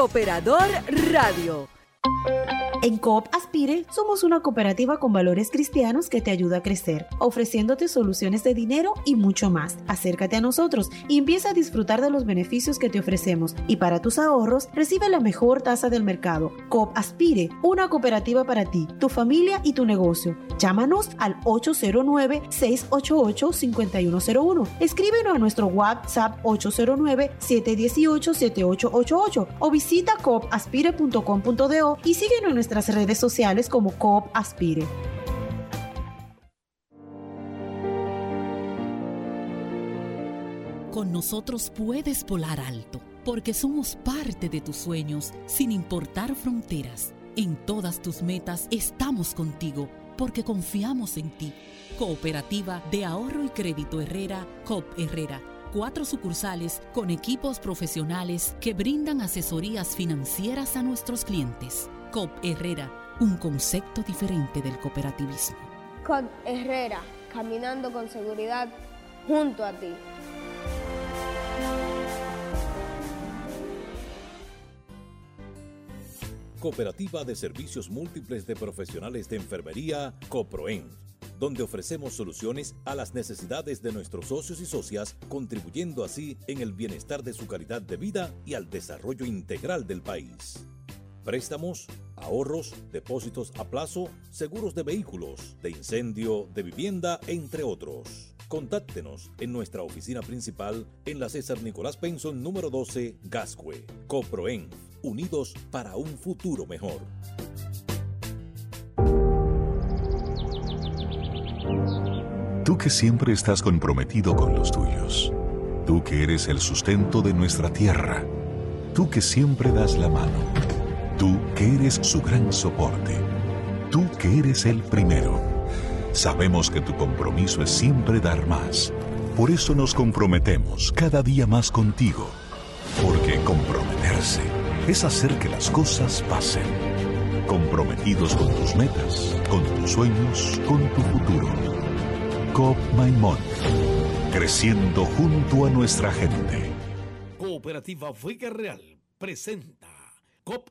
Cooperador Radio. En Aspire somos una cooperativa con valores cristianos que te ayuda a crecer, ofreciéndote soluciones de dinero y mucho más. Acércate a nosotros y empieza a disfrutar de los beneficios que te ofrecemos y para tus ahorros recibe la mejor tasa del mercado. Coop Aspire, una cooperativa para ti, tu familia y tu negocio. Llámanos al 809-688-5101. Escríbenos a nuestro WhatsApp 809-718-7888 o visita coopaspire.com.do y síguenos en nuestras redes sociales como Coop Aspire. Con nosotros puedes volar alto, porque somos parte de tus sueños, sin importar fronteras. En todas tus metas estamos contigo, porque confiamos en ti. Cooperativa de Ahorro y Crédito Herrera, COP Herrera. Cuatro sucursales con equipos profesionales que brindan asesorías financieras a nuestros clientes. COP Herrera, un concepto diferente del cooperativismo. COP Herrera, caminando con seguridad junto a ti. Cooperativa de Servicios Múltiples de Profesionales de Enfermería, COPROEN, donde ofrecemos soluciones a las necesidades de nuestros socios y socias, contribuyendo así en el bienestar de su calidad de vida y al desarrollo integral del país. Préstamos, ahorros, depósitos a plazo, seguros de vehículos, de incendio, de vivienda, entre otros. Contáctenos en nuestra oficina principal en la César Nicolás Penson número 12, Gascue. Coproen, unidos para un futuro mejor. Tú que siempre estás comprometido con los tuyos. Tú que eres el sustento de nuestra tierra. Tú que siempre das la mano. Tú que eres su gran soporte. Tú que eres el primero. Sabemos que tu compromiso es siempre dar más. Por eso nos comprometemos cada día más contigo. Porque comprometerse es hacer que las cosas pasen. Comprometidos con tus metas, con tus sueños, con tu futuro. COP Maimón. Creciendo junto a nuestra gente. Cooperativa Vega Real presenta COP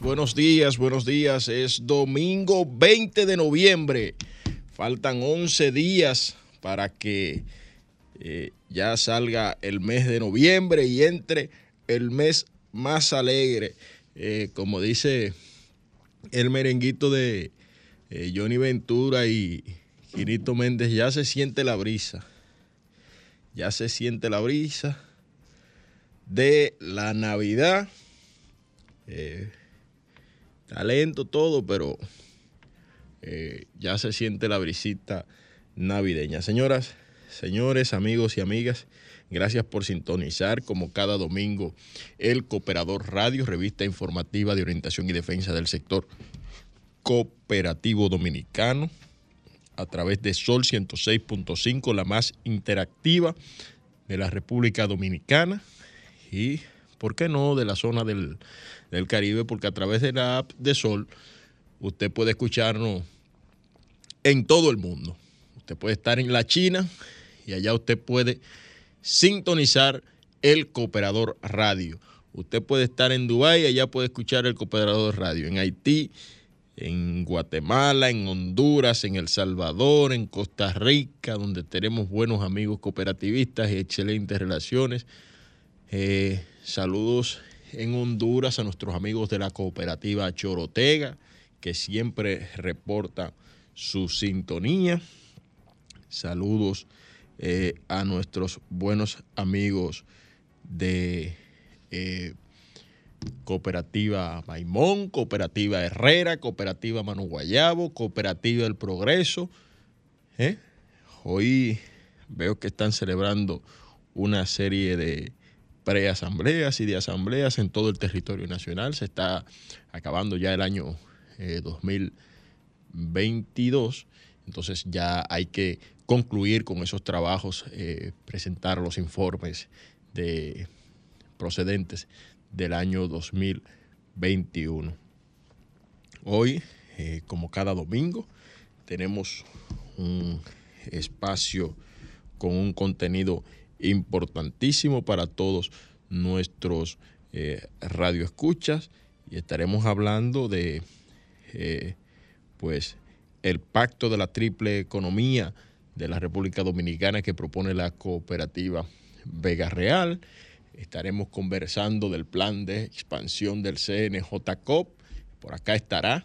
Buenos días, buenos días. Es domingo 20 de noviembre. Faltan 11 días para que eh, ya salga el mes de noviembre y entre el mes más alegre. Eh, como dice el merenguito de eh, Johnny Ventura y Quirito Méndez, ya se siente la brisa. Ya se siente la brisa de la Navidad. Talento, todo, pero eh, ya se siente la brisita navideña. Señoras, señores, amigos y amigas, gracias por sintonizar como cada domingo el Cooperador Radio, revista informativa de orientación y defensa del sector cooperativo dominicano, a través de Sol 106.5, la más interactiva de la República Dominicana y, ¿por qué no?, de la zona del, Caribe, porque a través de la app de Sol usted puede escucharnos en todo el mundo. Usted puede estar en la China y allá usted puede sintonizar el Cooperador Radio. Usted puede estar en Dubái y allá puede escuchar el Cooperador Radio. En Haití, en Guatemala, en Honduras, en El Salvador, en Costa Rica, donde tenemos buenos amigos cooperativistas y excelentes relaciones. Eh, saludos en Honduras a nuestros amigos de la cooperativa Chorotega, que siempre reporta su sintonía. Saludos eh, a nuestros buenos amigos de eh, Cooperativa Maimón, Cooperativa Herrera, Cooperativa Manu Guayabo, Cooperativa El Progreso. ¿eh? Hoy veo que están celebrando una serie de preasambleas y de asambleas en todo el territorio nacional. Se está acabando ya el año 2022, entonces ya hay que concluir con esos trabajos, eh, presentar los informes de procedentes del año 2021. Hoy, eh, como cada domingo, tenemos un espacio con un contenido importantísimo para todos nuestros eh, radioescuchas y estaremos hablando de eh, pues el pacto de la triple economía de la República Dominicana que propone la cooperativa Vega Real. Estaremos conversando del plan de expansión del CNJCOP. Por acá estará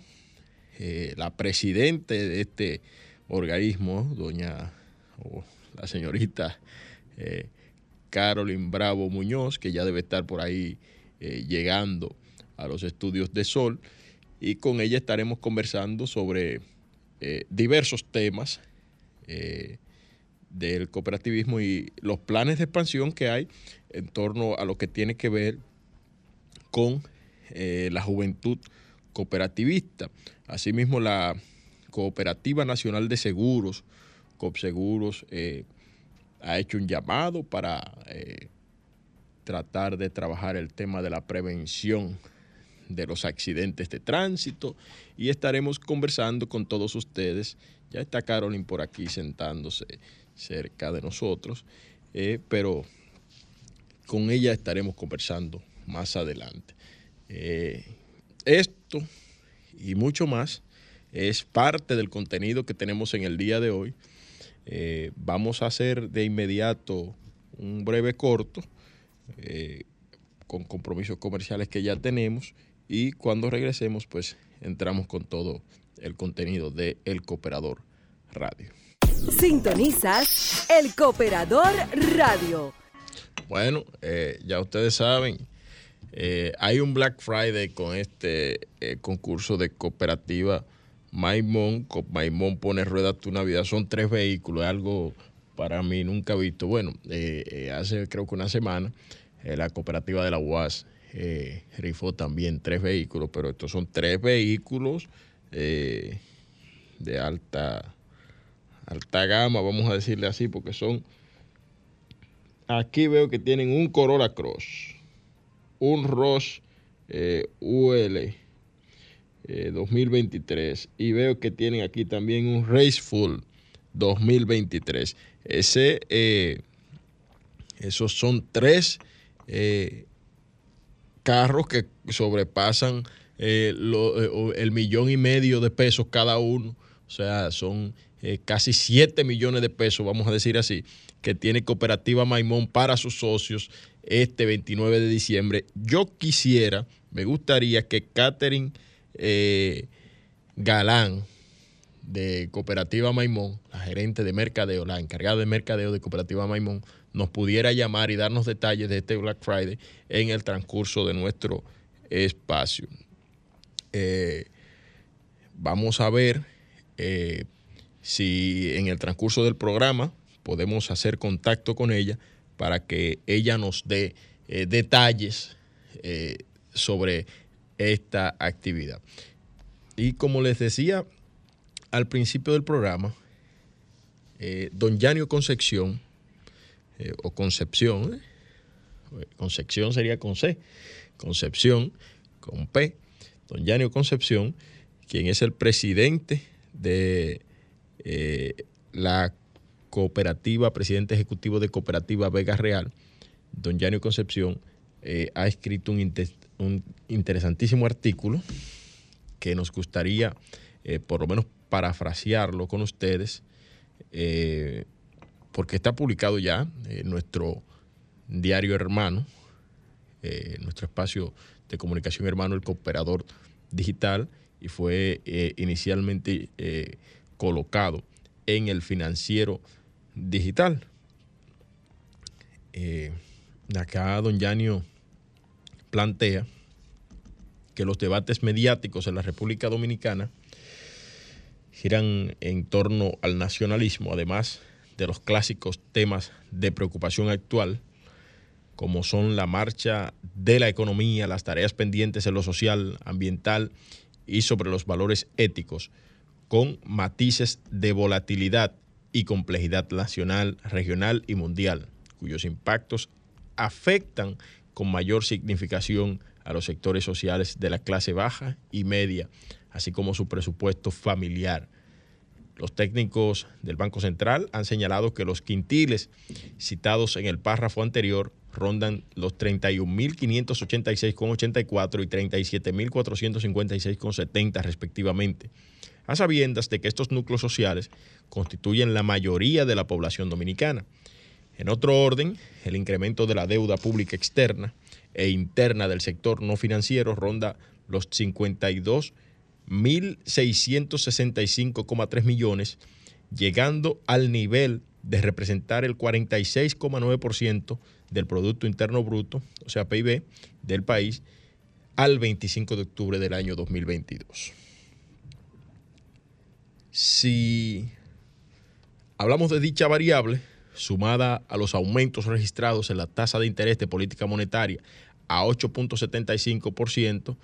eh, la presidenta de este organismo, doña o la señorita eh, Carolyn Bravo Muñoz, que ya debe estar por ahí eh, llegando a los estudios de Sol. Y con ella estaremos conversando sobre diversos temas del cooperativismo y los planes de expansión que hay en torno a lo que tiene que ver con eh, la juventud cooperativista. Asimismo, la Cooperativa Nacional de Seguros, COPSEGUROS, eh, ha hecho un llamado para eh, tratar de trabajar el tema de la prevención de los accidentes de tránsito y estaremos conversando con todos ustedes. Ya está Carolyn por aquí sentándose cerca de nosotros, pero con ella estaremos conversando más adelante. Eh, esto y mucho más es parte del contenido que tenemos en el día de hoy. Eh, vamos a hacer de inmediato un breve corto eh, con compromisos comerciales que ya tenemos y cuando regresemos pues entramos con todo el contenido de El Cooperador Radio. Sintonizas El Cooperador Radio bueno, eh, ya ustedes saben, eh, hay un Black Friday con este eh, concurso de cooperativa Maimón. Maimón pone ruedas tu Navidad. Son tres vehículos, algo para mí nunca visto. Bueno, hace creo que una semana la cooperativa de la UAS rifó también tres vehículos, pero estos son tres vehículos de alta, alta gama, vamos a decirle así, porque son Aquí veo que tienen un Corolla Cross, un Ross eh, UL 2023 eh, y veo que tienen aquí también un Raceful 2023. Ese, eh, esos son tres carros que sobrepasan el millón y medio de pesos cada uno. O sea, son casi 7 millones de pesos, vamos a decir así que tiene Cooperativa Maimón para sus socios este 29 de diciembre. Yo quisiera, me gustaría que Catherine eh, Galán de Cooperativa Maimón, la gerente de mercadeo, la encargada de mercadeo de Cooperativa Maimón, nos pudiera llamar y darnos detalles de este Black Friday en el transcurso de nuestro espacio. Eh, vamos a ver eh, si en el transcurso del programa podemos hacer contacto con ella para que ella nos dé detalles sobre esta actividad. Y como les decía al principio del programa, eh, don Yanio Concepción, o Concepción, Concepción sería con C, Concepción con P, don Yanio Concepción, quien es el presidente de eh, la cooperativa, presidente ejecutivo de Cooperativa Vega Real, don Yanio Concepción, eh, ha escrito un, interesantísimo artículo que nos gustaría, eh, por lo menos, parafrasearlo con ustedes, porque está publicado ya en nuestro diario hermano, nuestro espacio de comunicación hermano, el cooperador digital, y fue inicialmente colocado en el financiero digital. Eh, acá don Yanio plantea que los debates mediáticos en la República Dominicana giran en torno al nacionalismo, además de los clásicos temas de preocupación actual, como son la marcha de la economía, las tareas pendientes en lo social, ambiental y sobre los valores éticos con matices de volatilidad y complejidad nacional, regional y mundial, cuyos impactos afectan con mayor significación a los sectores sociales de la clase baja y media, así como su presupuesto familiar. Los técnicos del Banco Central han señalado que los quintiles citados en el párrafo anterior rondan los 31.586,84 y 37.456,70 respectivamente a sabiendas de que estos núcleos sociales constituyen la mayoría de la población dominicana. En otro orden, el incremento de la deuda pública externa e interna del sector no financiero ronda los 52.665,3 millones, llegando al nivel de representar el 46,9% del Producto Interno Bruto, o sea, PIB, del país, al 25 de octubre del año 2022. Si hablamos de dicha variable, sumada a los aumentos registrados en la tasa de interés de política monetaria a 8.75%,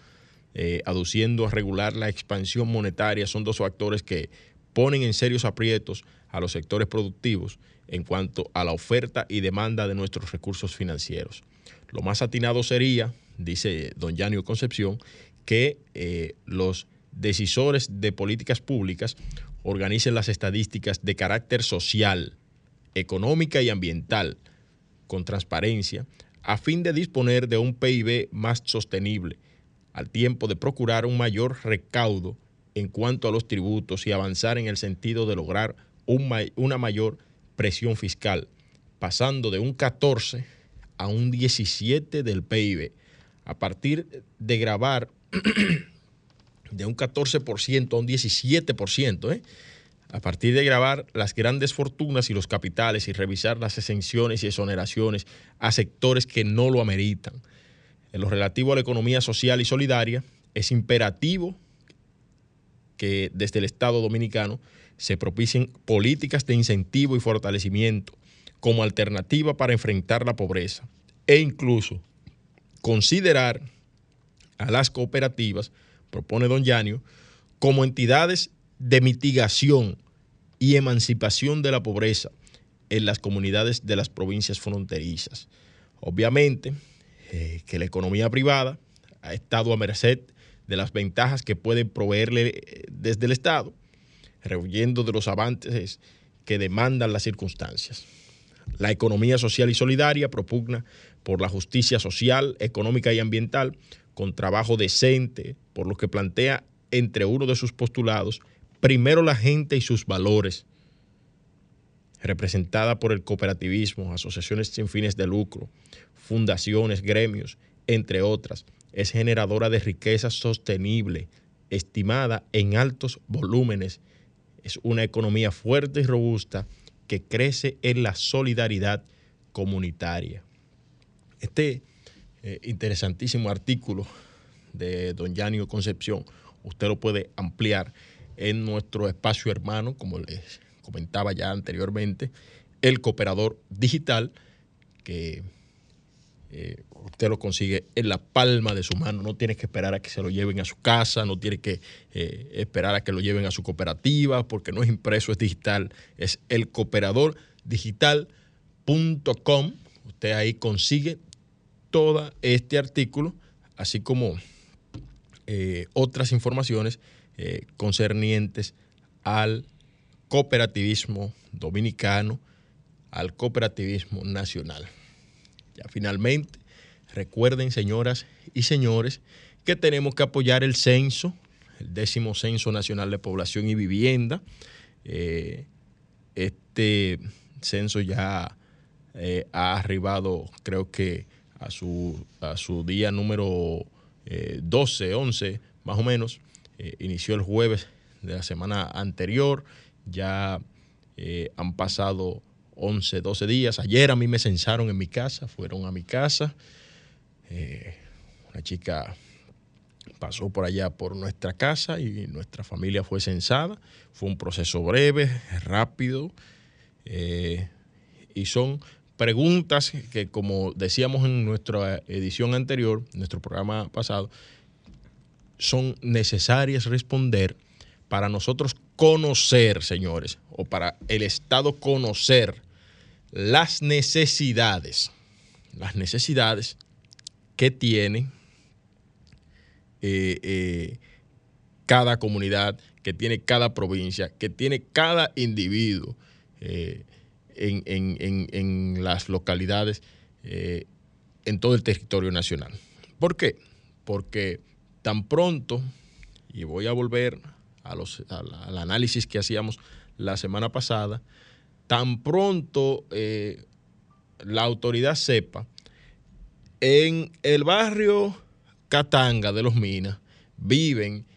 eh, aduciendo a regular la expansión monetaria, son dos factores que ponen en serios aprietos a los sectores productivos en cuanto a la oferta y demanda de nuestros recursos financieros. Lo más atinado sería, dice don Yanio Concepción, que eh, los decisores de políticas públicas organicen las estadísticas de carácter social, económica y ambiental con transparencia a fin de disponer de un PIB más sostenible, al tiempo de procurar un mayor recaudo en cuanto a los tributos y avanzar en el sentido de lograr una mayor presión fiscal, pasando de un 14 a un 17 del PIB, a partir de grabar de un 14% a un 17%, ¿eh? A partir de grabar las grandes fortunas y los capitales y revisar las exenciones y exoneraciones a sectores que no lo ameritan. En lo relativo a la economía social y solidaria, es imperativo que desde el Estado dominicano se propicien políticas de incentivo y fortalecimiento como alternativa para enfrentar la pobreza e incluso considerar a las cooperativas propone don Yanio, como entidades de mitigación y emancipación de la pobreza en las comunidades de las provincias fronterizas. Obviamente eh, que la economía privada ha estado a merced de las ventajas que puede proveerle eh, desde el Estado, rehuyendo de los avances que demandan las circunstancias. La economía social y solidaria propugna por la justicia social, económica y ambiental, con trabajo decente, por lo que plantea entre uno de sus postulados, primero la gente y sus valores, representada por el cooperativismo, asociaciones sin fines de lucro, fundaciones, gremios, entre otras, es generadora de riqueza sostenible, estimada en altos volúmenes. Es una economía fuerte y robusta que crece en la solidaridad comunitaria. Este eh, interesantísimo artículo de don Yanio Concepción. Usted lo puede ampliar en nuestro espacio hermano, como les comentaba ya anteriormente, el cooperador digital, que eh, usted lo consigue en la palma de su mano. No tiene que esperar a que se lo lleven a su casa, no tiene que eh, esperar a que lo lleven a su cooperativa, porque no es impreso, es digital. Es el cooperador digital.com. Usted ahí consigue todo este artículo, así como eh, otras informaciones eh, concernientes al cooperativismo dominicano al cooperativismo nacional. Ya finalmente, recuerden, señoras y señores, que tenemos que apoyar el censo, el décimo censo nacional de población y vivienda. Eh, este censo ya eh, ha arribado, creo que a su, a su día número 12, eh, 11, más o menos. Inició el jueves de la semana anterior. Ya han pasado 11, 12 días. Ayer a mí me censaron en mi casa, fueron a mi casa. una chica pasó por allá por nuestra casa y nuestra familia fue censada. Fue un proceso breve, rápido, eh, y son preguntas que, como decíamos en nuestra edición anterior, nuestro programa pasado, son necesarias responder para nosotros conocer, señores, o para el Estado conocer las necesidades, las necesidades que tienen eh, eh, cada comunidad, que tiene cada provincia, que tiene cada individuo eh, en, las localidades en todo el territorio nacional. ¿Por qué? Porque tan pronto, y voy a volver al análisis que hacíamos la semana pasada, tan pronto la autoridad sepa, en el barrio Catanga de los Minas viven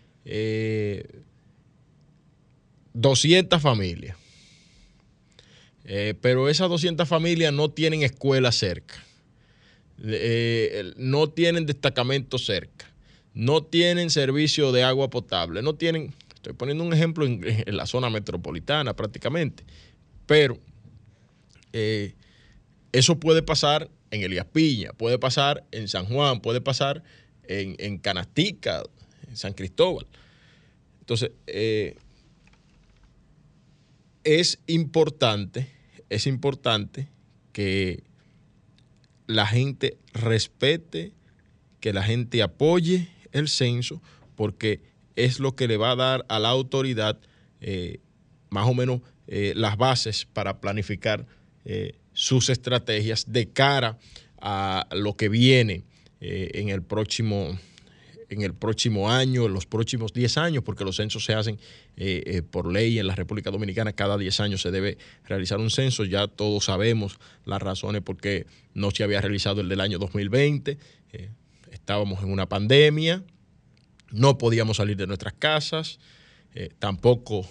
200 eh, familias. Eh, pero esas 200 familias no tienen escuela cerca, eh, no tienen destacamento cerca, no tienen servicio de agua potable, no tienen, estoy poniendo un ejemplo en, la zona metropolitana prácticamente, pero eso puede pasar en Elías Piña, puede pasar en San Juan, puede pasar en, Canastica, en San Cristóbal. Entonces, eh, es importante, es importante que la gente respete, que la gente apoye el censo, porque es lo que le va a dar a la autoridad eh, más o menos eh, las bases para planificar sus estrategias de cara a lo que viene eh, en, el próximo, en el próximo año, en los próximos 10 años, porque los censos se hacen eh, eh, por ley en la República Dominicana, cada 10 años se debe realizar un censo, ya todos sabemos las razones por qué no se había realizado el del año 2020, estábamos en una pandemia, no podíamos salir de nuestras casas, tampoco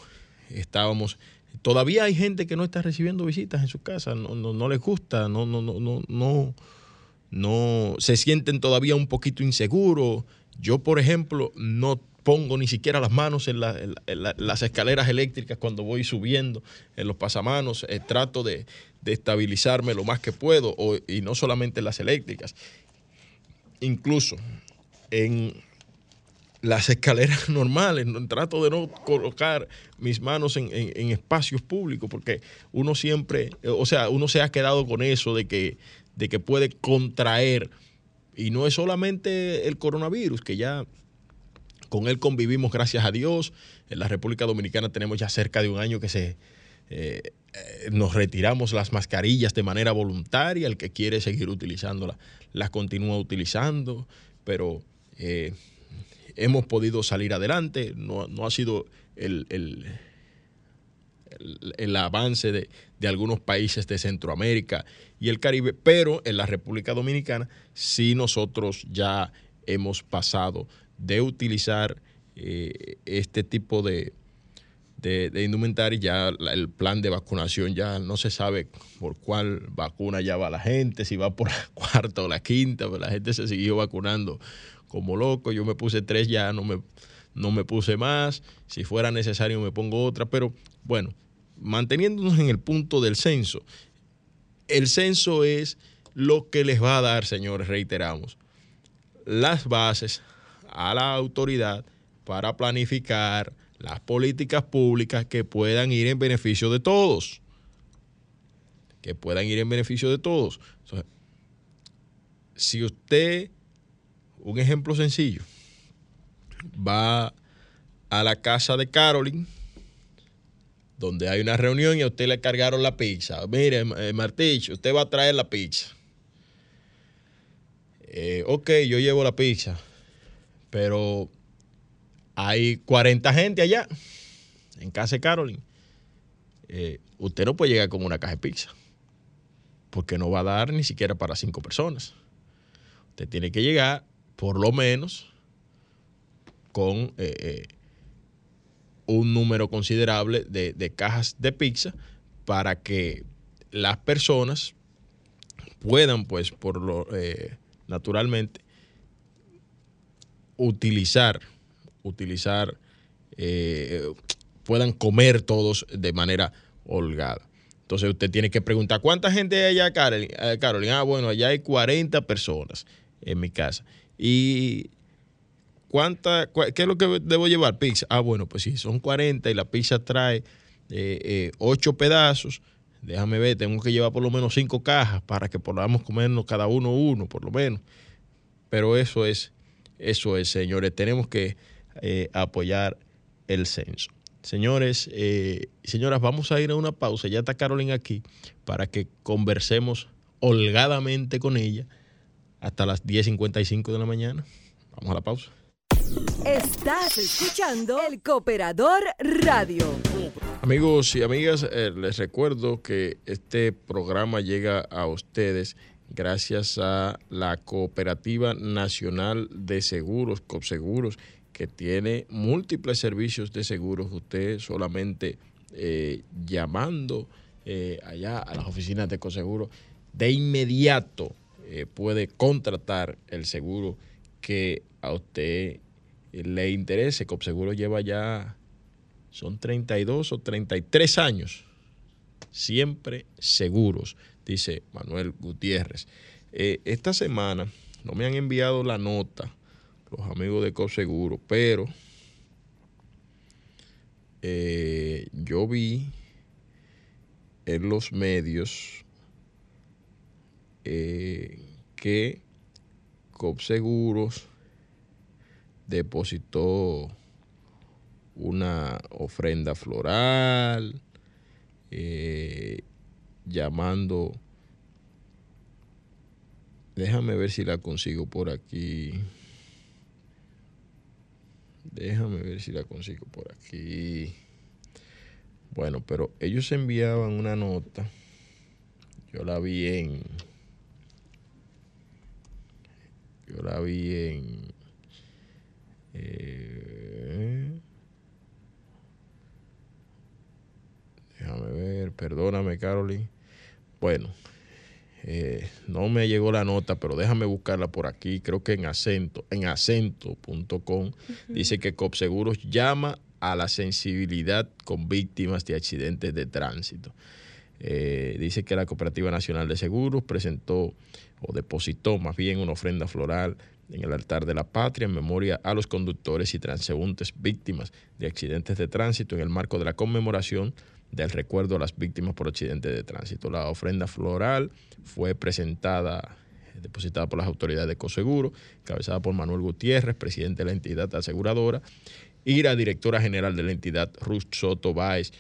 estábamos todavía hay gente que no está recibiendo visitas en su casa, no, no, no les gusta, no, no, no, no, no, no se sienten todavía un poquito inseguros. Yo, por ejemplo, no pongo ni siquiera las manos en, las escaleras eléctricas cuando voy subiendo en los pasamanos. Eh, trato de, estabilizarme lo más que puedo, y no solamente en las eléctricas. Incluso en las escaleras normales, trato de no colocar mis manos en, en espacios públicos, porque uno siempre, o sea, uno se ha quedado con eso de que de que puede contraer. Y no es solamente el coronavirus, que ya con él convivimos, gracias a Dios. En la República Dominicana tenemos ya cerca de un año que se eh, eh, nos retiramos las mascarillas de manera voluntaria. El que quiere seguir utilizándolas, las continúa utilizando, pero eh, hemos podido salir adelante. No, ha sido el el, avance de, algunos países de Centroamérica y el Caribe, pero en la República Dominicana sí nosotros ya hemos pasado de utilizar eh, este tipo de, de, de, indumentaria, ya el plan de vacunación ya no se sabe por cuál vacuna ya va la gente, si va por la cuarta o la quinta, pero la gente se siguió vacunando como loco, yo me puse tres ya, no me, no me puse más, si fuera necesario me pongo otra, pero bueno, manteniéndonos en el punto del censo, el censo es lo que les va a dar, señores, reiteramos, las bases a la autoridad para planificar las políticas públicas que puedan ir en beneficio de todos. Que puedan ir en beneficio de todos. si usted, un ejemplo sencillo, va a la casa de Carolyn, donde hay una reunión y a usted le cargaron la pizza. Mire, eh, Martich, usted va a traer la pizza. Eh, ok, yo llevo la pizza, pero hay 40 gente allá, en casa de Carolyn. Eh, usted no puede llegar con una caja de pizza, porque no va a dar ni siquiera para cinco personas. Usted tiene que llegar, por lo menos, con un número considerable de, cajas de pizza para que las personas puedan, pues, por lo eh, naturalmente, utilizar, utilizar, eh, puedan comer todos de manera holgada. Entonces usted tiene que preguntar, ¿cuánta gente hay allá, Carolina? Ah, bueno, allá hay 40 personas en mi casa. Y ¿cuánta, ¿qué es lo que debo llevar? Pizza. Ah, bueno, pues si son 40 y la pizza trae eh, 8 eh, pedazos, déjame ver, tengo que llevar por lo menos 5 cajas para que podamos comernos cada uno uno, por lo menos. Pero eso es, eso es, señores, tenemos que eh, apoyar el censo. Señores eh, y señoras, vamos a ir a una pausa. Ya está Carolina aquí para que conversemos holgadamente con ella hasta las 10.55 de la mañana. Vamos a la pausa. Estás escuchando el Cooperador Radio. Amigos y amigas, eh, les recuerdo que este programa llega a ustedes gracias a la Cooperativa Nacional de Seguros, COPSEGUROS, que tiene múltiples servicios de seguros. Usted solamente eh, llamando eh, allá a las oficinas de COSEGURO, de inmediato puede contratar el seguro que a usted le interese, COPSEGURO lleva ya, son 32 o 33 años, siempre seguros, dice Manuel Gutiérrez. Eh, esta semana no me han enviado la nota los amigos de COPSEGURO, pero eh, yo vi en los medios eh, que COPSEGUROS depositó una ofrenda floral, eh, llamando, déjame ver si la consigo por aquí, déjame ver si la consigo por aquí. Bueno, pero ellos enviaban una nota, yo la vi en, yo la vi en eh, déjame ver, perdóname, Carolyn. Bueno, eh, no me llegó la nota, pero déjame buscarla por aquí. Creo que en acento, en acento.com, dice que COPSEGUROS llama a la sensibilidad con víctimas de accidentes de tránsito. Eh, dice que la Cooperativa Nacional de Seguros presentó o depositó más bien una ofrenda floral en el altar de la patria en memoria a los conductores y transeúntes víctimas de accidentes de tránsito en el marco de la conmemoración del recuerdo a las víctimas por accidentes de tránsito. La ofrenda floral fue presentada, depositada por las autoridades de Coseguro, encabezada por Manuel Gutiérrez, presidente de la entidad aseguradora, y la directora general de la entidad, Ruth Soto Báez,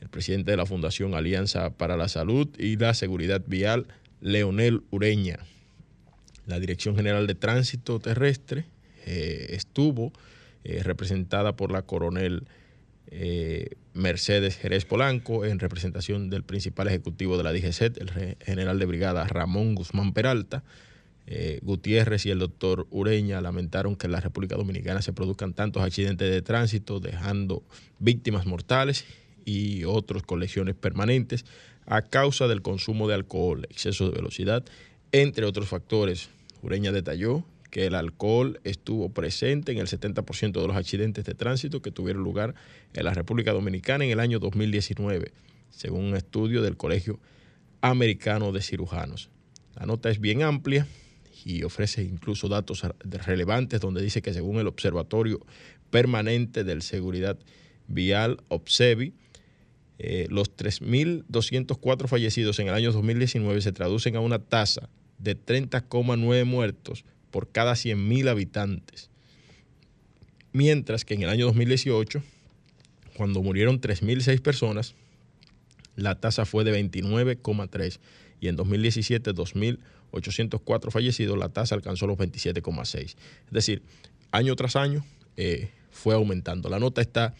el presidente de la Fundación Alianza para la Salud y la Seguridad Vial, Leonel Ureña. La Dirección General de Tránsito Terrestre eh, estuvo eh, representada por la coronel eh, Mercedes Jerez Polanco en representación del principal ejecutivo de la DGCET, el general de brigada Ramón Guzmán Peralta. Gutiérrez y el doctor Ureña lamentaron que en la República Dominicana se produzcan tantos accidentes de tránsito, dejando víctimas mortales y otros con lesiones permanentes a causa del consumo de alcohol, exceso de velocidad, entre otros factores Ureña detalló que el alcohol estuvo presente en el 70% de los accidentes de tránsito que tuvieron lugar en la República Dominicana en el año 2019, según un estudio del Colegio Americano de Cirujanos. La nota es bien amplia y ofrece incluso datos relevantes donde dice que según el Observatorio Permanente de Seguridad Vial, OPSEVI, eh, los 3.204 fallecidos en el año 2019 se traducen a una tasa de 30,9 muertos por cada 100.000 habitantes. Mientras que en el año 2018, cuando murieron 3.006 personas, la tasa fue de 29,3 y en 2017, 2.804 fallecidos, la tasa alcanzó los 27,6. Es decir, año tras año eh, fue aumentando. La nota está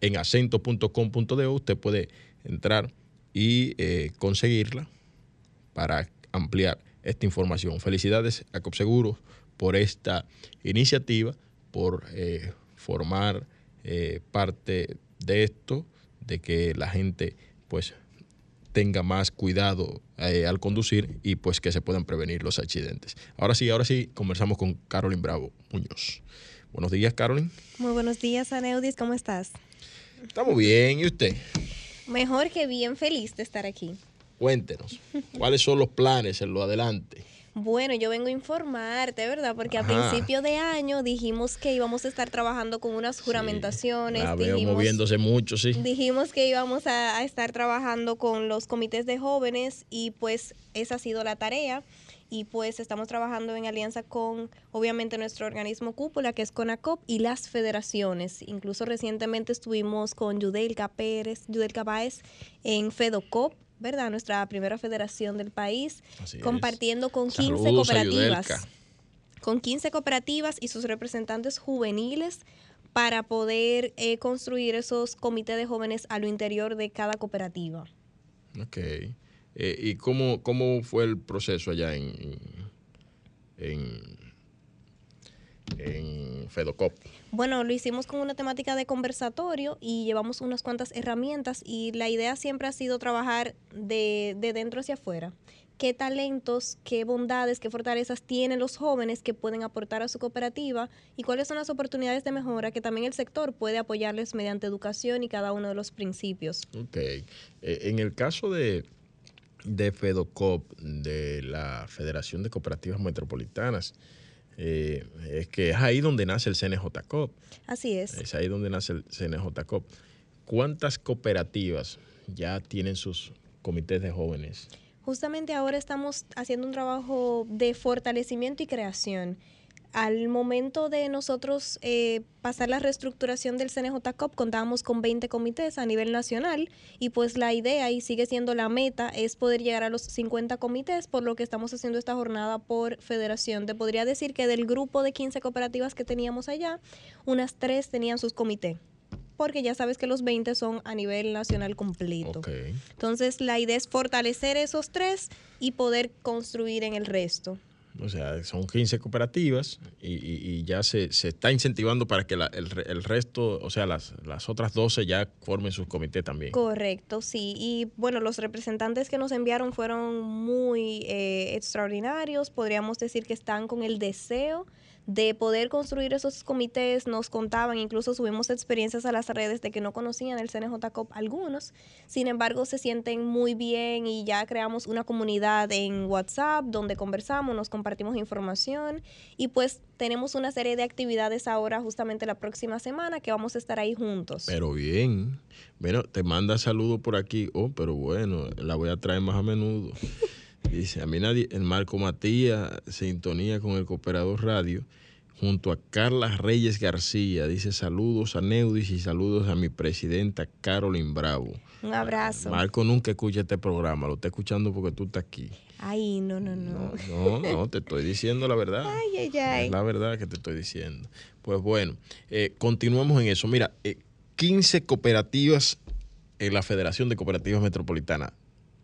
en acento.com.de, usted puede entrar y eh, conseguirla para ampliar esta información. Felicidades a Copseguros por esta iniciativa, por eh, formar parte de esto, de que la gente pues tenga más cuidado eh, al conducir y pues que se puedan prevenir los accidentes. Ahora sí, ahora sí, conversamos con Carolyn Bravo Muñoz. Buenos días, Carolyn. Muy buenos días, Aneudis, ¿cómo estás? Estamos bien, ¿y usted? Mejor que bien, feliz de estar aquí. Cuéntenos, ¿cuáles son los planes en lo adelante? Bueno, yo vengo a informarte, ¿verdad? Porque a principio de año dijimos que íbamos a estar trabajando con unas juramentaciones. Sí, dijimos, moviéndose mucho, sí. Dijimos que íbamos a, estar trabajando con los comités de jóvenes y pues esa ha sido la tarea. Y pues estamos trabajando en alianza con, obviamente, nuestro organismo cúpula, que es CONACOP, y las federaciones. Incluso recientemente estuvimos con Yudelka Pérez, Yudelka Báez en FEDOCOP, ¿verdad? Nuestra primera federación del país, compartiendo con 15 cooperativas. Con 15 cooperativas y sus representantes juveniles para poder eh, construir esos comités de jóvenes a lo interior de cada cooperativa. Ok. Eh, ¿Y cómo, cómo fue el proceso allá en, en en Fedocop? Bueno, lo hicimos con una temática de conversatorio y llevamos unas cuantas herramientas y la idea siempre ha sido trabajar de, de dentro hacia afuera. ¿Qué talentos, qué bondades, qué fortalezas tienen los jóvenes que pueden aportar a su cooperativa y cuáles son las oportunidades de mejora que también el sector puede apoyarles mediante educación y cada uno de los principios? Ok. Eh, en el caso de, de FEDOCOP, de la Federación de Cooperativas Metropolitanas, eh, es que es ahí donde nace el CNJCOP. Así es. Es ahí donde nace el CNJCOP. ¿Cuántas cooperativas ya tienen sus comités de jóvenes? Justamente ahora estamos haciendo un trabajo de fortalecimiento y creación al momento de nosotros eh, pasar la reestructuración del CNJCOP, contábamos con 20 comités a nivel nacional y pues la idea y sigue siendo la meta es poder llegar a los 50 comités, por lo que estamos haciendo esta jornada por federación. Te podría decir que del grupo de 15 cooperativas que teníamos allá, unas tres tenían sus comités porque ya sabes que los 20 son a nivel nacional completo. Entonces, la idea es fortalecer esos tres y poder construir en el resto. O sea, son 15 cooperativas y, ya se, está incentivando para que el, resto, o sea, las, las otras 12 ya formen sus comités también. Correcto, sí. Y bueno, los representantes que nos enviaron fueron muy eh, extraordinarios. Podríamos decir que están con el deseo de poder construir esos comités, nos contaban, incluso subimos experiencias a las redes de que no conocían el CNJCOP algunos, sin embargo se sienten muy bien y ya creamos una comunidad en WhatsApp donde conversamos, nos compartimos información y pues tenemos una serie de actividades ahora justamente la próxima semana que vamos a estar ahí juntos. Pero bien, bueno, te manda saludos por aquí, oh, pero bueno, la voy a traer más a menudo. Dice, a mí nadie, el Marco Matías, sintonía con el Cooperador Radio junto a Carla Reyes García. Dice saludos a Neudis y saludos a mi presidenta Carolyn Bravo. Un abrazo. Marco nunca escucha este programa, lo está escuchando porque tú estás aquí. Ay, no, no, no. No, no, te estoy diciendo la verdad. Ay, ay, ay. Es la verdad que te estoy diciendo. Pues bueno, eh, continuamos en eso. Mira, 15 eh, cooperativas en la Federación de Cooperativas Metropolitanas,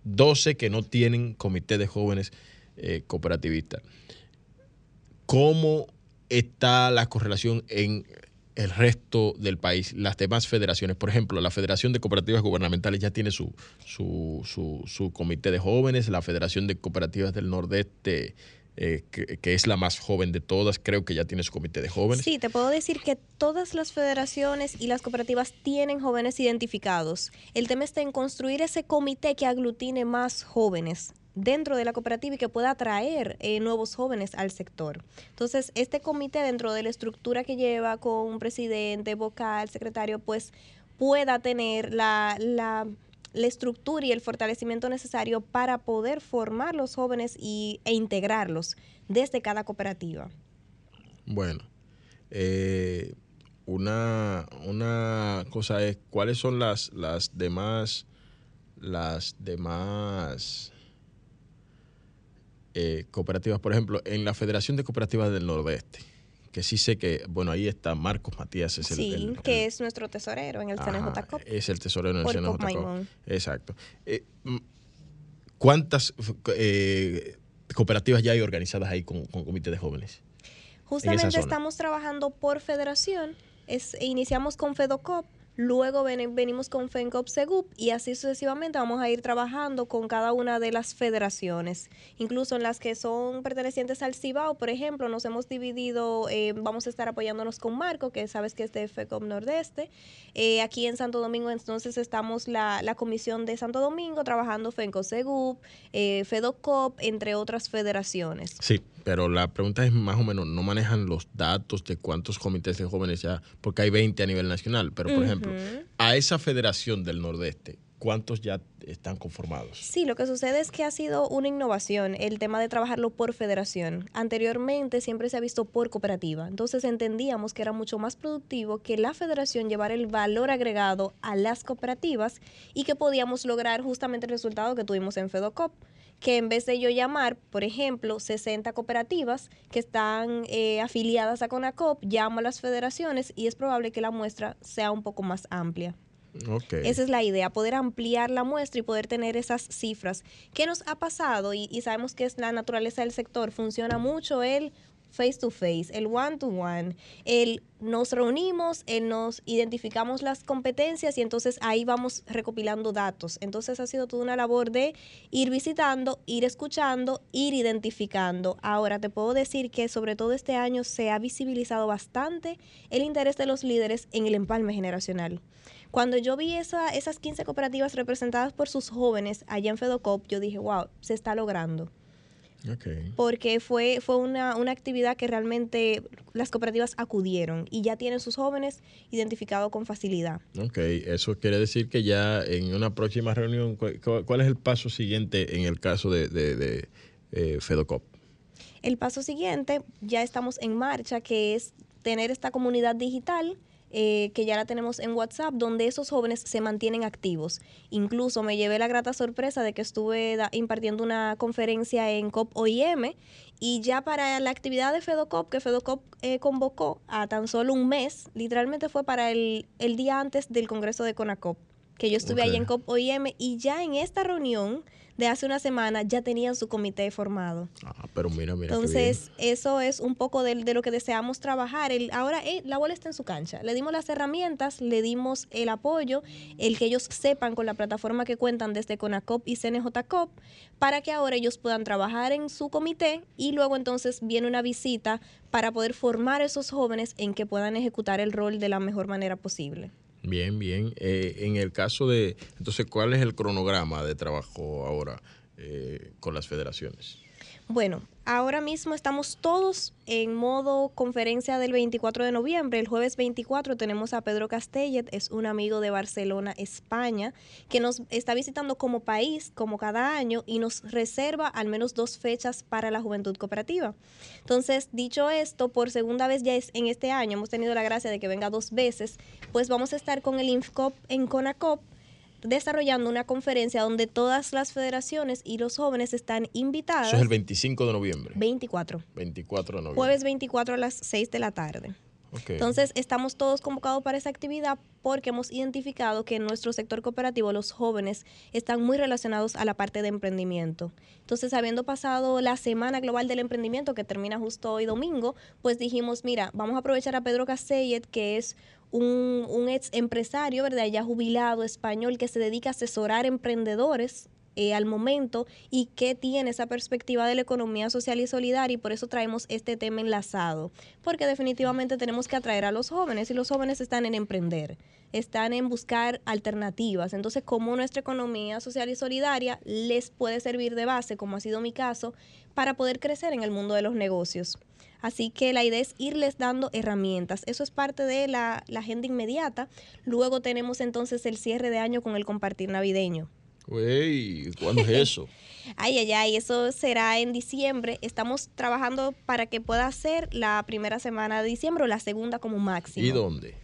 12 que no tienen comité de jóvenes eh, cooperativistas. ¿Cómo está la correlación en el resto del país, las demás federaciones. Por ejemplo, la Federación de Cooperativas Gubernamentales ya tiene su, su, su, comité de jóvenes, la Federación de Cooperativas del Nordeste, eh, que, es la más joven de todas, creo que ya tiene su comité de jóvenes. Sí, te puedo decir que todas las federaciones y las cooperativas tienen jóvenes identificados. El tema está en construir ese comité que aglutine más jóvenes dentro de la cooperativa y que pueda atraer eh, nuevos jóvenes al sector. Entonces, este comité dentro de la estructura que lleva con un presidente, vocal, secretario, pues pueda tener la, la, estructura y el fortalecimiento necesario para poder formar los jóvenes y, e integrarlos desde cada cooperativa. Bueno, eh, una, una cosa es, ¿cuáles son las, las demás las demás eh, cooperativas, por ejemplo, en la Federación de Cooperativas del Nordeste, que sí sé que, bueno, ahí está Marcos Matías. Es el, sí, el- que el- es nuestro tesorero en el Ajá, CNJ Es el tesorero en el Cop CNJ. Maimón. Exacto. Eh, ¿Cuántas eh, cooperativas ya hay organizadas ahí con, con comités de jóvenes? Justamente estamos trabajando por federación. Es, iniciamos con FEDOCOP, luego ven- venimos con FENCOP Segup y así sucesivamente vamos a ir trabajando con cada una de las federaciones. Incluso en las que son pertenecientes al CIBAO, por ejemplo, nos hemos dividido, eh, vamos a estar apoyándonos con Marco, que sabes que es de FECOP Nordeste. Eh, aquí en Santo Domingo entonces estamos la, la comisión de Santo Domingo trabajando FENCO Segup, eh, FEDOCOP, entre otras federaciones. Sí, pero la pregunta es más o menos, ¿no manejan los datos de cuántos comités de jóvenes ya? Porque hay 20 a nivel nacional, pero por ejemplo, a esa federación del Nordeste, ¿cuántos ya están conformados? Sí, lo que sucede es que ha sido una innovación el tema de trabajarlo por federación. Anteriormente siempre se ha visto por cooperativa. Entonces entendíamos que era mucho más productivo que la federación llevara el valor agregado a las cooperativas y que podíamos lograr justamente el resultado que tuvimos en FEDOCOP que en vez de yo llamar, por ejemplo, 60 cooperativas que están eh, afiliadas a CONACOP, llamo a las federaciones y es probable que la muestra sea un poco más amplia. Esa es la idea, poder ampliar la muestra y poder tener esas cifras. ¿Qué nos ha pasado? Y, y sabemos que es la naturaleza del sector. Funciona mucho el face to face, el one to one, el nos reunimos, el nos identificamos las competencias y entonces ahí vamos recopilando datos. Entonces ha sido toda una labor de ir visitando, ir escuchando, ir identificando. Ahora te puedo decir que sobre todo este año se ha visibilizado bastante el interés de los líderes en el empalme generacional. Cuando yo vi esa, esas 15 cooperativas representadas por sus jóvenes allá en FEDOCOP, yo dije, wow, se está logrando. Porque fue, fue una, una actividad que realmente las cooperativas acudieron y ya tienen sus jóvenes identificados con facilidad. Ok, eso quiere decir que ya en una próxima reunión, ¿cu- cu- ¿cuál es el paso siguiente en el caso de, de, de, eh, FEDOCOP? El paso siguiente, ya estamos en marcha, que es tener esta comunidad digital. Eh, que ya la tenemos en WhatsApp, donde esos jóvenes se mantienen activos. Incluso me llevé la grata sorpresa de que estuve impartiendo una conferencia en COP OIM y ya para la actividad de FEDOCOP, que FEDOCOP eh, convocó a tan solo un mes, literalmente fue para el, el día antes del Congreso de CONACOP, que yo estuve Ok. ahí en COP OIM y ya en esta reunión de hace una semana ya tenían su comité formado. Ah, pero mira, mira. qué Entonces, eso es un poco de, de lo que deseamos trabajar. El, ahora eh, la bola está en su cancha. Le dimos las herramientas, le dimos el apoyo, el que ellos sepan con la plataforma que cuentan desde CONACOP y CNJCOP, para que ahora ellos puedan trabajar en su comité y luego entonces viene una visita para poder formar a esos jóvenes en que puedan ejecutar el rol de la mejor manera posible. Bien, bien. Eh, en el caso de, entonces, ¿cuál es el cronograma de trabajo ahora eh, con las federaciones? Bueno, ahora mismo estamos todos en modo conferencia del 24 de noviembre. El jueves 24 tenemos a Pedro Castellet, es un amigo de Barcelona, España, que nos está visitando como país, como cada año, y nos reserva al menos dos fechas para la juventud cooperativa. Entonces, dicho esto, por segunda vez ya es en este año, hemos tenido la gracia de que venga dos veces, pues vamos a estar con el INFCOP en CONACOP desarrollando una conferencia donde todas las federaciones y los jóvenes están invitadas. Eso es el 25 de noviembre. 24. 24 de noviembre. Jueves 24 a las 6 de la tarde. Entonces, estamos todos convocados para esa actividad porque hemos identificado que en nuestro sector cooperativo los jóvenes están muy relacionados a la parte de emprendimiento. Entonces, habiendo pasado la Semana Global del Emprendimiento, que termina justo hoy domingo, pues dijimos, mira, vamos a aprovechar a Pedro Castellet, que es un, un ex empresario, ¿verdad? Ya jubilado español que se dedica a asesorar emprendedores eh, al momento y que tiene esa perspectiva de la economía social y solidaria y por eso traemos este tema enlazado, porque definitivamente tenemos que atraer a los jóvenes y los jóvenes están en emprender, están en buscar alternativas, entonces como nuestra economía social y solidaria les puede servir de base, como ha sido mi caso, para poder crecer en el mundo de los negocios. Así que la idea es irles dando herramientas. Eso es parte de la, la agenda inmediata. Luego tenemos entonces el cierre de año con el compartir navideño. Güey, ¿cuándo es eso? Ay, ay, ay, eso será en diciembre. Estamos trabajando para que pueda ser la primera semana de diciembre o la segunda como máximo. ¿Y dónde?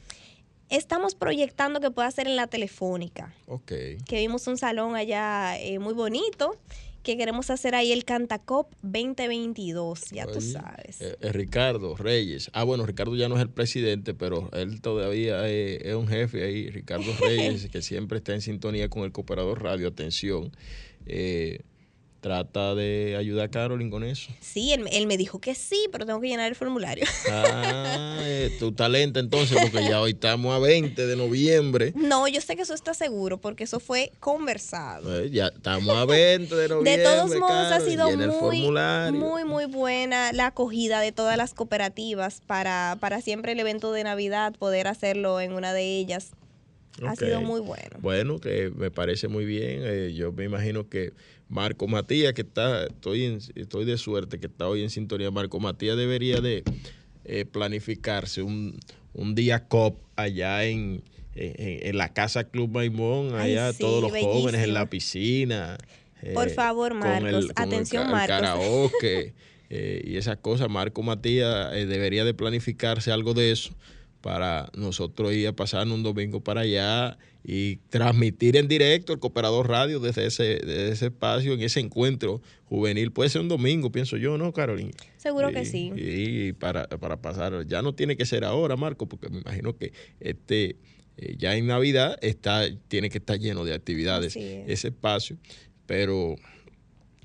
Estamos proyectando que pueda ser en la telefónica. Ok. Que vimos un salón allá eh, muy bonito que queremos hacer ahí el Cantacop 2022, ya tú sabes. Eh, eh, Ricardo Reyes. Ah, bueno, Ricardo ya no es el presidente, pero él todavía es, un jefe ahí, Ricardo Reyes, que siempre está en sintonía con el Cooperador Radio. Atención. Eh, trata de ayudar a Carolyn con eso. Sí, él, me dijo que sí, pero tengo que llenar el formulario. Ah, eh, tu talento entonces, porque ya hoy estamos a 20 de noviembre. No, yo sé que eso está seguro, porque eso fue conversado. Eh, ya estamos a 20 de noviembre. De todos modos, ha sido muy, muy, muy buena la acogida de todas las cooperativas para, para siempre el evento de Navidad, poder hacerlo en una de ellas. Ha sido muy bueno. Bueno, que me parece muy bien. Eh, yo me imagino que Marco Matías, que está, estoy, estoy de suerte que está hoy en sintonía, Marco Matías debería de eh, planificarse un, día COP allá en, en, la Casa Club Maimón, allá todos los jóvenes en la piscina. Por eh, favor, Marcos, atención, Marcos. karaoke eh, y esas cosas. Marco Matías debería de planificarse algo de eso para nosotros ir a pasar un domingo para allá y transmitir en directo el Cooperador Radio desde ese, ese espacio, en ese encuentro juvenil. Puede ser un domingo, pienso yo, ¿no, Carolina? Seguro que sí. Y para, pasar, ya no tiene que ser ahora, Marco, porque me imagino que este eh, ya en Navidad está, tiene que estar lleno de actividades ese espacio, pero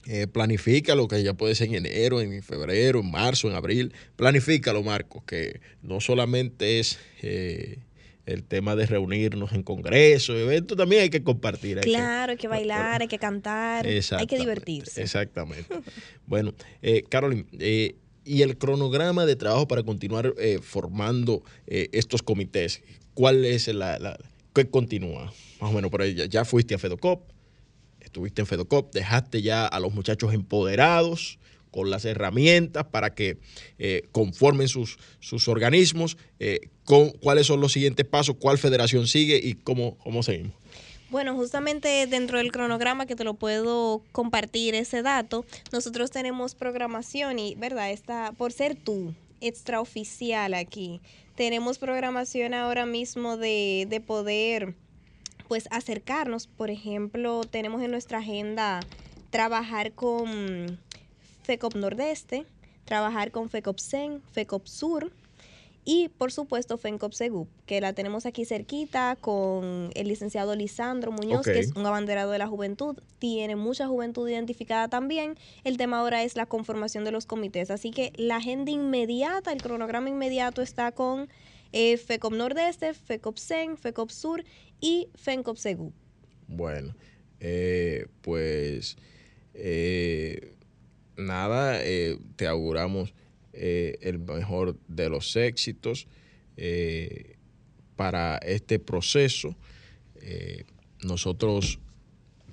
eh, planifícalo, que ya puede ser en enero, en febrero, en marzo, en abril. Planifícalo, Marco, que no solamente es eh, el tema de reunirnos en congresos, eventos, también hay que compartir. claro, hay que bailar, hay que cantar, hay que divertirse. Exactamente. bueno, eh, Carolyn, eh, y el cronograma de trabajo para continuar formando estos comités, ¿cuál es la, la, qué continúa? Más o menos, por ahí ya, ya fuiste a FEDOCOP, estuviste en FEDOCOP, dejaste ya a los muchachos empoderados con las herramientas para que eh, conformen sus, sus organismos, eh, cuáles son los siguientes pasos, cuál federación sigue y cómo, cómo seguimos. Bueno, justamente dentro del cronograma que te lo puedo compartir ese dato, nosotros tenemos programación y, ¿verdad? Está, por ser tú, extraoficial aquí, tenemos programación ahora mismo de, de poder pues acercarnos. Por ejemplo, tenemos en nuestra agenda trabajar con FECOP Nordeste, trabajar con FECOP CEN, FECOP Sur y por supuesto FENCOP SEGUP, que la tenemos aquí cerquita con el licenciado Lisandro Muñoz, que es un abanderado de la juventud, tiene mucha juventud identificada también. El tema ahora es la conformación de los comités, así que la agenda inmediata, el cronograma inmediato está con eh, FECOP Nordeste, FECOP CEN, FECOP Sur y FENCOP SEGUP. Bueno, eh, pues... Eh, nada, eh, te auguramos el mejor de los éxitos para este proceso. nosotros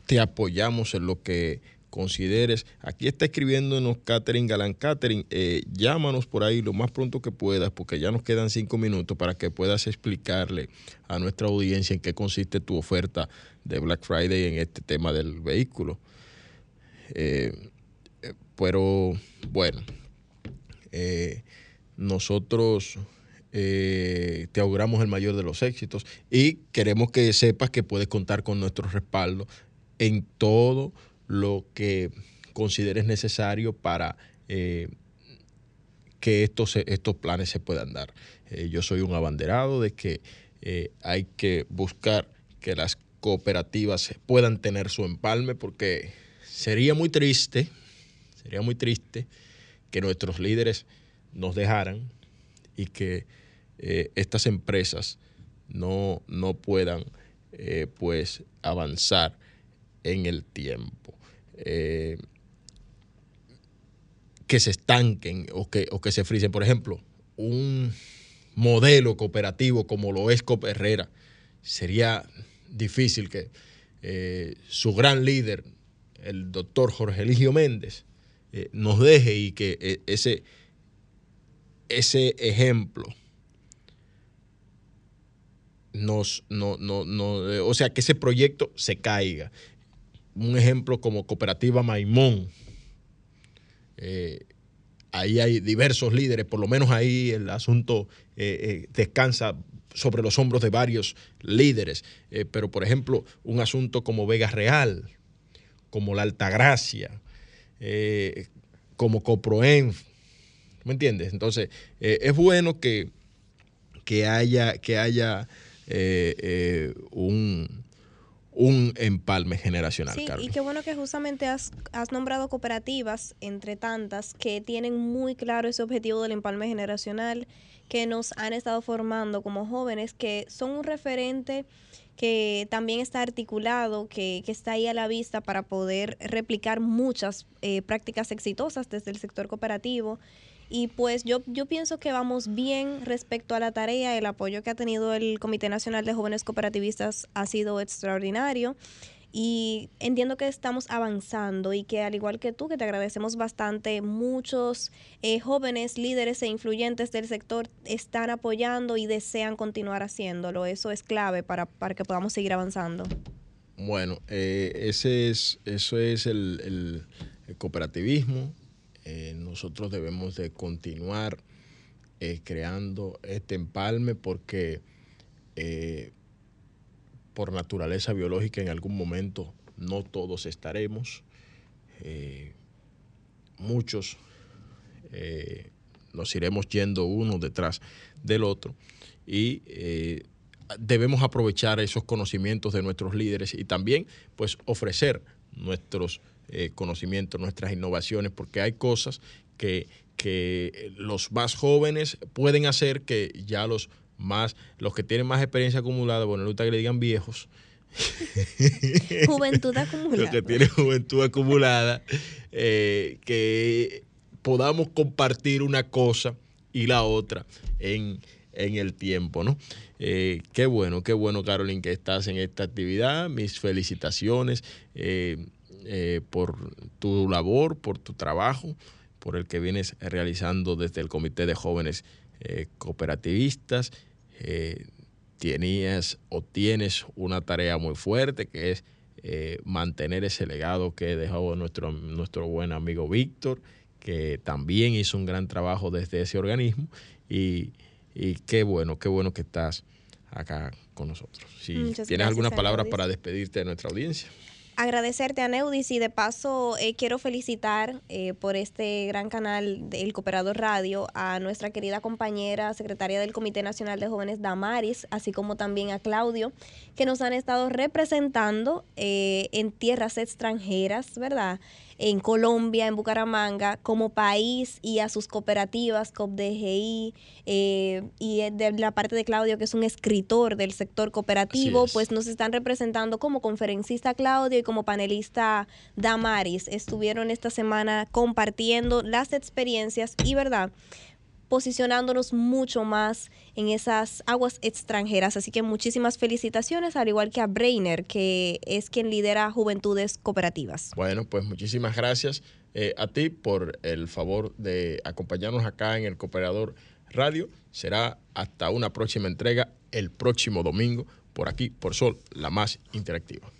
te apoyamos en lo que consideres. Aquí está escribiéndonos Catherine Galán. Catherine, llámanos por ahí lo más pronto que puedas, porque ya nos quedan cinco minutos para que puedas explicarle a nuestra audiencia en qué consiste tu oferta de Black Friday en este tema del vehículo. Pero bueno, eh, nosotros eh, te auguramos el mayor de los éxitos y queremos que sepas que puedes contar con nuestro respaldo en todo lo que consideres necesario para eh, que estos, estos planes se puedan dar. yo soy un abanderado de que hay que buscar que las cooperativas puedan tener su empalme porque sería muy triste Sería muy triste que nuestros líderes nos dejaran y que eh, estas empresas no, no puedan eh, pues avanzar en el tiempo. Eh, que se estanquen o que, o que se frisen. Por ejemplo, un modelo cooperativo como lo es Cop Herrera, sería difícil que su gran líder, el doctor Jorge Eligio Méndez, eh, nos deje y que eh, ese, ese ejemplo nos, no, no, no, eh, o sea, que ese proyecto se caiga. Un ejemplo como Cooperativa Maimón. ahí hay diversos líderes, por lo menos ahí el asunto descansa sobre los hombros de varios líderes. pero, por ejemplo, un asunto como Vega Real, como la Altagracia, como Coproenf, ¿me entiendes? Entonces, es bueno que, que haya, que haya un un empalme generacional. Sí, y qué bueno que justamente has, has, nombrado cooperativas, entre tantas, que tienen muy claro ese objetivo del empalme generacional, que nos han estado formando como jóvenes, que son un referente que también está articulado, que, que está ahí a la vista para poder replicar muchas eh, prácticas exitosas desde el sector cooperativo y pues yo, yo pienso que vamos bien respecto a la tarea, el apoyo que ha tenido el Comité Nacional de Jóvenes Cooperativistas ha sido extraordinario y entiendo que estamos avanzando y que al igual que tú, que te agradecemos bastante, muchos eh, jóvenes líderes e influyentes del sector están apoyando y desean continuar haciéndolo. Eso es clave para, para que podamos seguir avanzando. Bueno, eh, ese es, eso es el, el cooperativismo, eh, nosotros debemos de continuar eh, creando este empalme porque eh, por naturaleza biológica en algún momento no todos estaremos, muchos nos iremos yendo uno detrás del otro. Y debemos aprovechar esos conocimientos de nuestros líderes y también pues ofrecer nuestros eh, conocimiento, nuestras innovaciones, porque hay cosas que, que los más jóvenes pueden hacer que ya los más, los que tienen más experiencia acumulada, bueno, no que le digan viejos. juventud acumulada. Los que tienen juventud acumulada, eh, que podamos compartir una cosa y la otra en, el tiempo, ¿no? Eh, qué bueno, qué bueno, Carolyn, que estás en esta actividad. Mis felicitaciones. Eh, por tu labor, por tu trabajo, por el que vienes realizando desde el Comité de Jóvenes eh, Cooperativistas. Eh, tenías o tienes una tarea muy fuerte que es mantener ese legado que dejó nuestro, nuestro buen amigo Víctor, que también hizo un gran trabajo desde ese organismo. Y, qué bueno, qué bueno que estás acá con nosotros. Si tienes algunas palabras para despedirte de nuestra audiencia agradecerte a Neudis y de paso eh, quiero felicitar eh, por este gran canal del Cooperador Radio a nuestra querida compañera secretaria del Comité Nacional de Jóvenes Damaris, así como también a Claudio, que nos han estado representando eh, en tierras extranjeras, ¿verdad? En Colombia, en Bucaramanga, como país y a sus cooperativas, COPDGI, eh, y de la parte de Claudio, que es un escritor del sector cooperativo, pues nos están representando como conferencista Claudio y como panelista Damaris. Estuvieron esta semana compartiendo las experiencias y, ¿verdad? Posicionándonos mucho más en esas aguas extranjeras. Así que muchísimas felicitaciones, al igual que a Brainer, que es quien lidera Juventudes Cooperativas. Bueno, pues muchísimas gracias eh, a ti por el favor de acompañarnos acá en el Cooperador Radio. Será hasta una próxima entrega el próximo domingo por aquí, por Sol, la más interactiva.